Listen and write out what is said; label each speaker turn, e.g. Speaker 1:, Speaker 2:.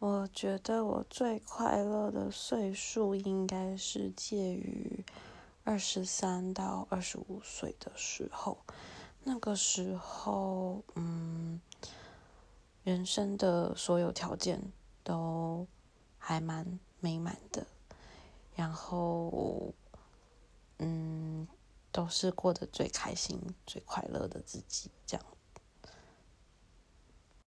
Speaker 1: 我觉得我最快乐的岁数应该是介于二十三到二十五岁的时候。那个时候嗯人生的所有条件都还蛮美满的。然后嗯都是过得最开心最快乐的自己这样。